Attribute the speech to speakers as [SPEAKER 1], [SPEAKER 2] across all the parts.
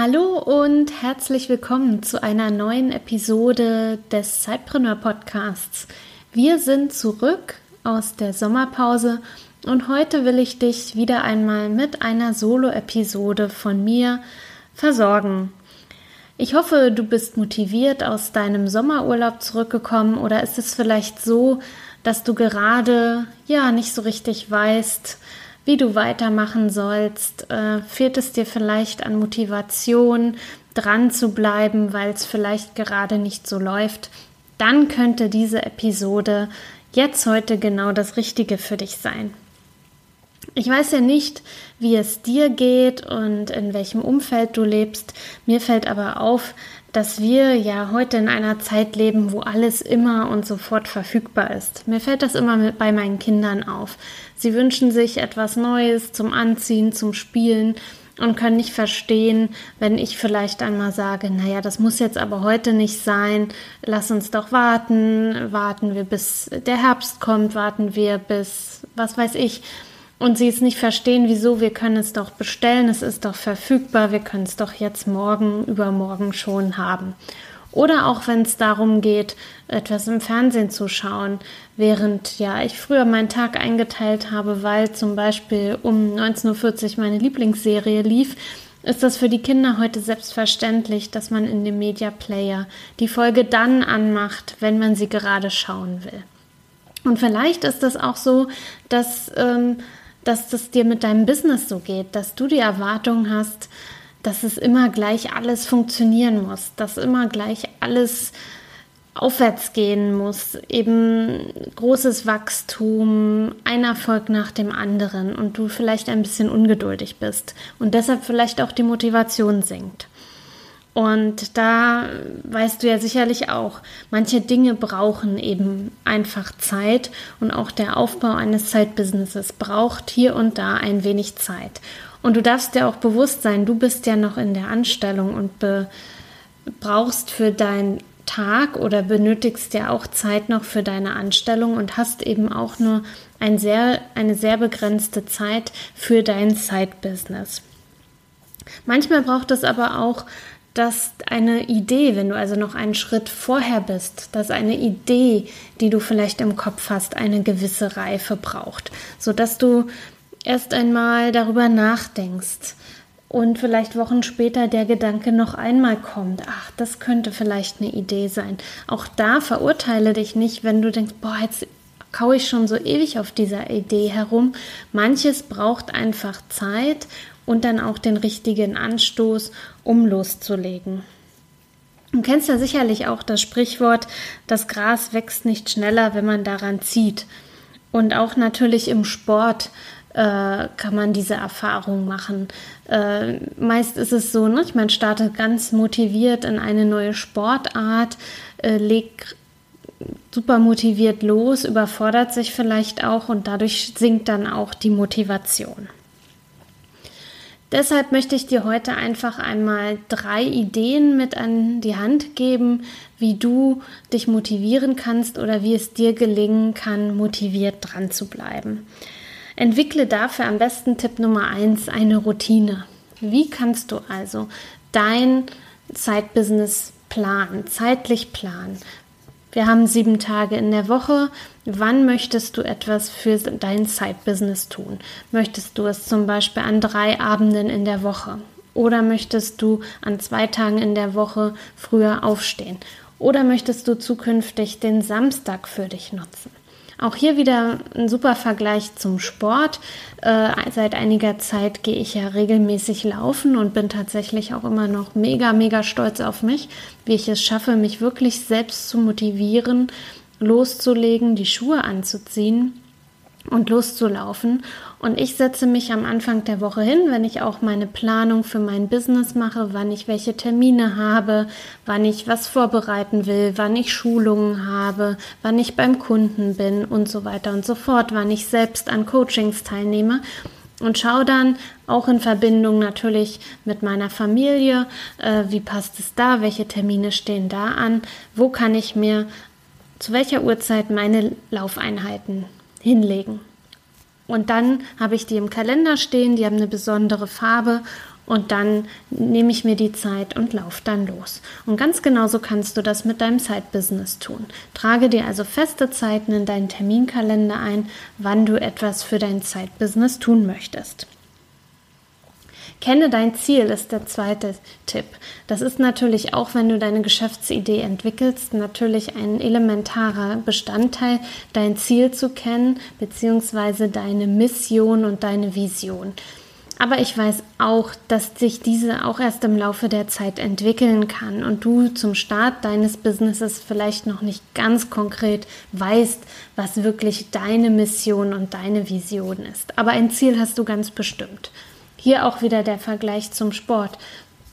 [SPEAKER 1] Hallo und herzlich willkommen zu einer neuen Episode des Zeitpreneur Podcasts. Wir sind zurück aus der Sommerpause und heute will ich dich wieder einmal mit einer Solo-Episode von mir versorgen. Ich hoffe, du bist motiviert aus deinem Sommerurlaub zurückgekommen oder ist es vielleicht so, dass du gerade ja nicht so richtig weißt, wie du weitermachen sollst. Äh, fehlt es dir vielleicht an Motivation, dran zu bleiben, weil es vielleicht gerade nicht so läuft? Dann könnte diese Episode jetzt heute genau das Richtige für dich sein. Ich weiß ja nicht, wie es dir geht und in welchem Umfeld du lebst. Mir fällt aber auf, dass wir ja heute in einer Zeit leben, wo alles immer und sofort verfügbar ist. Mir fällt das immer bei meinen Kindern auf. Sie wünschen sich etwas Neues zum Anziehen, zum Spielen und können nicht verstehen, wenn ich vielleicht einmal sage, naja, das muss jetzt aber heute nicht sein, lass uns doch warten, warten wir bis der Herbst kommt, warten wir bis, was weiß ich, und sie es nicht verstehen, wieso, wir können es doch bestellen, es ist doch verfügbar, wir können es doch jetzt morgen, übermorgen schon haben. Oder auch wenn es darum geht, etwas im Fernsehen zu schauen, während ja ich früher meinen Tag eingeteilt habe, weil zum Beispiel um 19.40 Uhr meine Lieblingsserie lief, ist das für die Kinder heute selbstverständlich, dass man in dem Media Player die Folge dann anmacht, wenn man sie gerade schauen will. Und vielleicht ist es auch so, dass ähm, dass das dir mit deinem Business so geht, dass du die Erwartung hast, dass es immer gleich alles funktionieren muss, dass immer gleich alles aufwärts gehen muss, eben großes Wachstum, ein Erfolg nach dem anderen und du vielleicht ein bisschen ungeduldig bist und deshalb vielleicht auch die Motivation sinkt. Und da weißt du ja sicherlich auch, manche Dinge brauchen eben einfach Zeit und auch der Aufbau eines Zeitbusinesses braucht hier und da ein wenig Zeit. Und du darfst dir auch bewusst sein, du bist ja noch in der Anstellung und brauchst für deinen Tag oder benötigst ja auch Zeit noch für deine Anstellung und hast eben auch nur ein sehr, eine sehr begrenzte Zeit für dein Zeitbusiness. Manchmal braucht es aber auch dass eine Idee, wenn du also noch einen Schritt vorher bist, dass eine Idee, die du vielleicht im Kopf hast, eine gewisse Reife braucht, sodass du erst einmal darüber nachdenkst und vielleicht Wochen später der Gedanke noch einmal kommt, ach, das könnte vielleicht eine Idee sein. Auch da verurteile dich nicht, wenn du denkst, boah, jetzt kaue ich schon so ewig auf dieser Idee herum. Manches braucht einfach Zeit und dann auch den richtigen Anstoß, um loszulegen. Du kennst ja sicherlich auch das Sprichwort, das Gras wächst nicht schneller, wenn man daran zieht. Und auch natürlich im Sport äh, kann man diese Erfahrung machen. Äh, meist ist es so, ne? man startet ganz motiviert in eine neue Sportart, äh, legt super motiviert los, überfordert sich vielleicht auch und dadurch sinkt dann auch die Motivation. Deshalb möchte ich dir heute einfach einmal drei Ideen mit an die Hand geben, wie du dich motivieren kannst oder wie es dir gelingen kann, motiviert dran zu bleiben. Entwickle dafür am besten Tipp Nummer eins eine Routine. Wie kannst du also dein Zeitbusiness planen, zeitlich planen? Wir haben sieben Tage in der Woche. Wann möchtest du etwas für dein Side-Business tun? Möchtest du es zum Beispiel an drei Abenden in der Woche? Oder möchtest du an zwei Tagen in der Woche früher aufstehen? Oder möchtest du zukünftig den Samstag für dich nutzen? Auch hier wieder ein super Vergleich zum Sport. Äh, seit einiger Zeit gehe ich ja regelmäßig laufen und bin tatsächlich auch immer noch mega, mega stolz auf mich, wie ich es schaffe, mich wirklich selbst zu motivieren, loszulegen, die Schuhe anzuziehen und loszulaufen. Und ich setze mich am Anfang der Woche hin, wenn ich auch meine Planung für mein Business mache, wann ich welche Termine habe, wann ich was vorbereiten will, wann ich Schulungen habe, wann ich beim Kunden bin und so weiter und so fort, wann ich selbst an Coachings teilnehme. Und schaue dann auch in Verbindung natürlich mit meiner Familie, äh, wie passt es da, welche Termine stehen da an, wo kann ich mir zu welcher Uhrzeit meine Laufeinheiten hinlegen. Und dann habe ich die im Kalender stehen, die haben eine besondere Farbe und dann nehme ich mir die Zeit und laufe dann los. Und ganz genauso kannst du das mit deinem Side-Business tun. Trage dir also feste Zeiten in deinen Terminkalender ein, wann du etwas für dein Side-Business tun möchtest. Kenne dein Ziel ist der zweite Tipp. Das ist natürlich auch, wenn du deine Geschäftsidee entwickelst, natürlich ein elementarer Bestandteil, dein Ziel zu kennen, beziehungsweise deine Mission und deine Vision. Aber ich weiß auch, dass sich diese auch erst im Laufe der Zeit entwickeln kann und du zum Start deines Businesses vielleicht noch nicht ganz konkret weißt, was wirklich deine Mission und deine Vision ist. Aber ein Ziel hast du ganz bestimmt. Hier auch wieder der Vergleich zum Sport.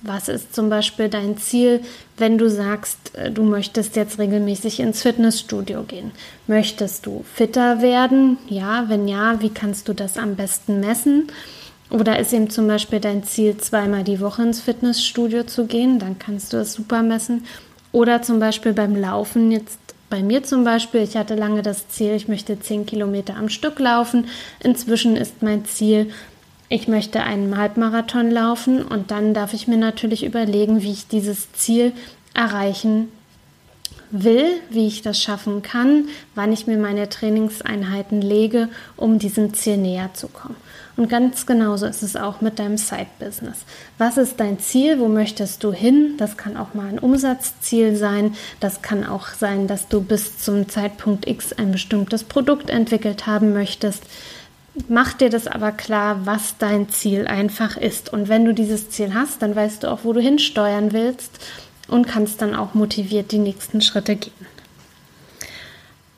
[SPEAKER 1] Was ist zum Beispiel dein Ziel, wenn du sagst, äh, du möchtest jetzt regelmäßig ins Fitnessstudio gehen? Möchtest du fitter werden? Ja, wenn ja, wie kannst du das am besten messen? Oder ist eben zum Beispiel dein Ziel, zweimal die Woche ins Fitnessstudio zu gehen? Dann kannst du es super messen. Oder zum Beispiel beim Laufen, jetzt bei mir zum Beispiel, ich hatte lange das Ziel, ich möchte 10 Kilometer am Stück laufen. Inzwischen ist mein Ziel, ich möchte einen Halbmarathon laufen und dann darf ich mir natürlich überlegen, wie ich dieses Ziel erreichen will, wie ich das schaffen kann, wann ich mir meine Trainingseinheiten lege, um diesem Ziel näher zu kommen. Und ganz genauso ist es auch mit deinem Side-Business. Was ist dein Ziel? Wo möchtest du hin? Das kann auch mal ein Umsatzziel sein. Das kann auch sein, dass du bis zum Zeitpunkt X ein bestimmtes Produkt entwickelt haben möchtest. Mach dir das aber klar, was dein Ziel einfach ist. Und wenn du dieses Ziel hast, dann weißt du auch, wo du hinsteuern willst und kannst dann auch motiviert die nächsten Schritte gehen.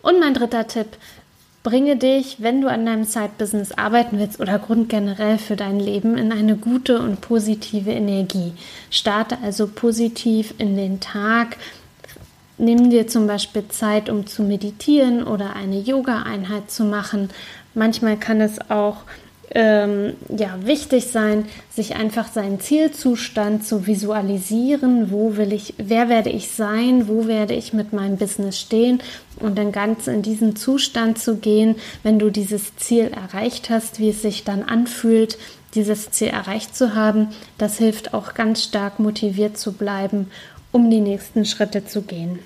[SPEAKER 1] Und mein dritter Tipp, bringe dich, wenn du an deinem Side-Business arbeiten willst oder grundgenerell für dein Leben, in eine gute und positive Energie. Starte also positiv in den Tag. Nimm dir zum Beispiel Zeit, um zu meditieren oder eine Yoga-Einheit zu machen. Manchmal kann es auch ähm, ja, wichtig sein, sich einfach seinen Zielzustand zu visualisieren. Wo will ich, wer werde ich sein? Wo werde ich mit meinem Business stehen? Und dann ganz in diesen Zustand zu gehen, wenn du dieses Ziel erreicht hast, wie es sich dann anfühlt, dieses Ziel erreicht zu haben. Das hilft auch ganz stark motiviert zu bleiben, um die nächsten Schritte zu gehen.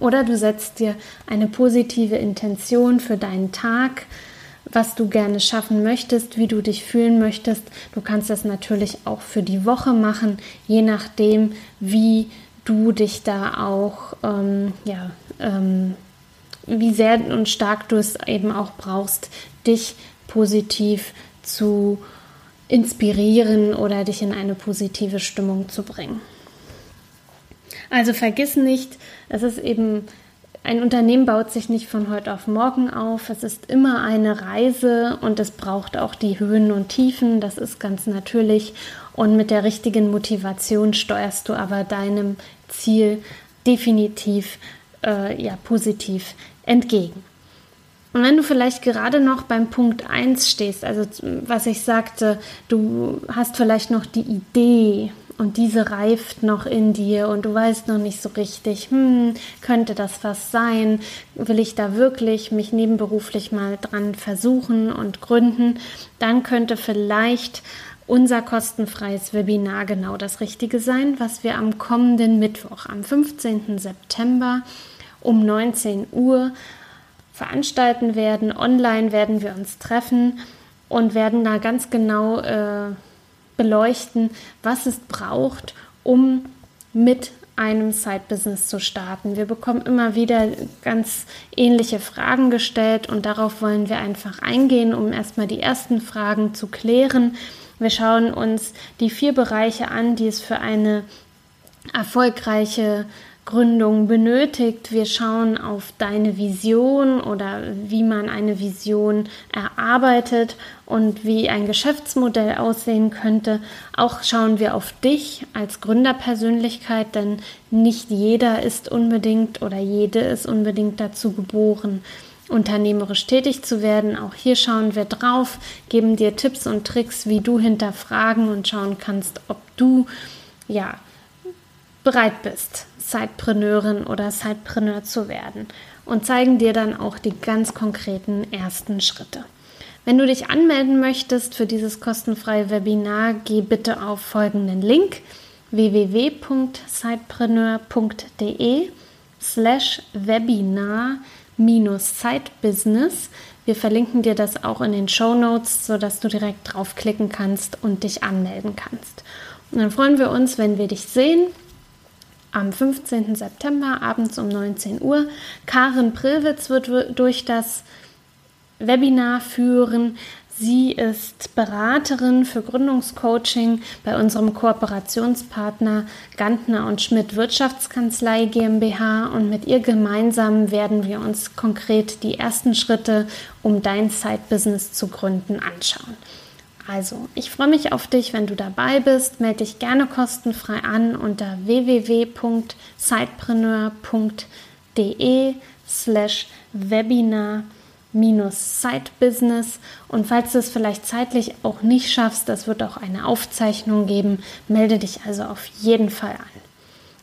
[SPEAKER 1] Oder du setzt dir eine positive Intention für deinen Tag was du gerne schaffen möchtest, wie du dich fühlen möchtest. Du kannst das natürlich auch für die Woche machen, je nachdem, wie du dich da auch, ähm, ja, ähm, wie sehr und stark du es eben auch brauchst, dich positiv zu inspirieren oder dich in eine positive Stimmung zu bringen. Also vergiss nicht, es ist eben ein Unternehmen baut sich nicht von heute auf morgen auf. Es ist immer eine Reise und es braucht auch die Höhen und Tiefen. Das ist ganz natürlich. Und mit der richtigen Motivation steuerst du aber deinem Ziel definitiv äh, ja, positiv entgegen. Und wenn du vielleicht gerade noch beim Punkt 1 stehst, also was ich sagte, du hast vielleicht noch die Idee, und diese reift noch in dir und du weißt noch nicht so richtig, hm, könnte das was sein? Will ich da wirklich mich nebenberuflich mal dran versuchen und gründen? Dann könnte vielleicht unser kostenfreies Webinar genau das Richtige sein, was wir am kommenden Mittwoch, am 15. September um 19 Uhr veranstalten werden. Online werden wir uns treffen und werden da ganz genau äh, beleuchten, was es braucht, um mit einem Side-Business zu starten. Wir bekommen immer wieder ganz ähnliche Fragen gestellt und darauf wollen wir einfach eingehen, um erstmal die ersten Fragen zu klären. Wir schauen uns die vier Bereiche an, die es für eine erfolgreiche Gründung benötigt. Wir schauen auf deine Vision oder wie man eine Vision erarbeitet und wie ein Geschäftsmodell aussehen könnte. Auch schauen wir auf dich als Gründerpersönlichkeit, denn nicht jeder ist unbedingt oder jede ist unbedingt dazu geboren, unternehmerisch tätig zu werden. Auch hier schauen wir drauf, geben dir Tipps und Tricks, wie du hinterfragen und schauen kannst, ob du ja bereit bist, Sidepreneurin oder Sidepreneur zu werden und zeigen dir dann auch die ganz konkreten ersten Schritte. Wenn du dich anmelden möchtest für dieses kostenfreie Webinar, geh bitte auf folgenden Link www.sidepreneur.de slash Webinar Side-Business. Wir verlinken dir das auch in den Show Notes, sodass du direkt draufklicken kannst und dich anmelden kannst. Und dann freuen wir uns, wenn wir dich sehen. Am 15. September abends um 19 Uhr. Karin Prillwitz wird durch das Webinar führen. Sie ist Beraterin für Gründungscoaching bei unserem Kooperationspartner Gantner und Schmidt Wirtschaftskanzlei GmbH und mit ihr gemeinsam werden wir uns konkret die ersten Schritte, um dein Side-Business zu gründen, anschauen. Also, ich freue mich auf dich, wenn du dabei bist. Melde dich gerne kostenfrei an unter www.sidepreneur.de slash Webinar Side-Business. Und falls du es vielleicht zeitlich auch nicht schaffst, das wird auch eine Aufzeichnung geben. Melde dich also auf jeden Fall an.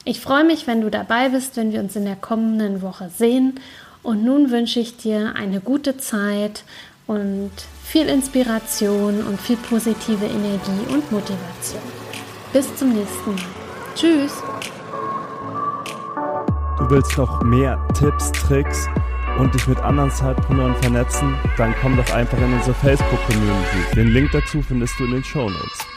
[SPEAKER 1] Ich freue mich, wenn du dabei bist, wenn wir uns in der kommenden Woche sehen. Und nun wünsche ich dir eine gute Zeit und viel Inspiration und viel positive Energie und Motivation. Bis zum nächsten Mal. Tschüss.
[SPEAKER 2] Du willst noch mehr Tipps, Tricks und dich mit anderen Zeitpreneuren vernetzen, dann komm doch einfach in unsere Facebook-Community. Den Link dazu findest du in den Show Notes.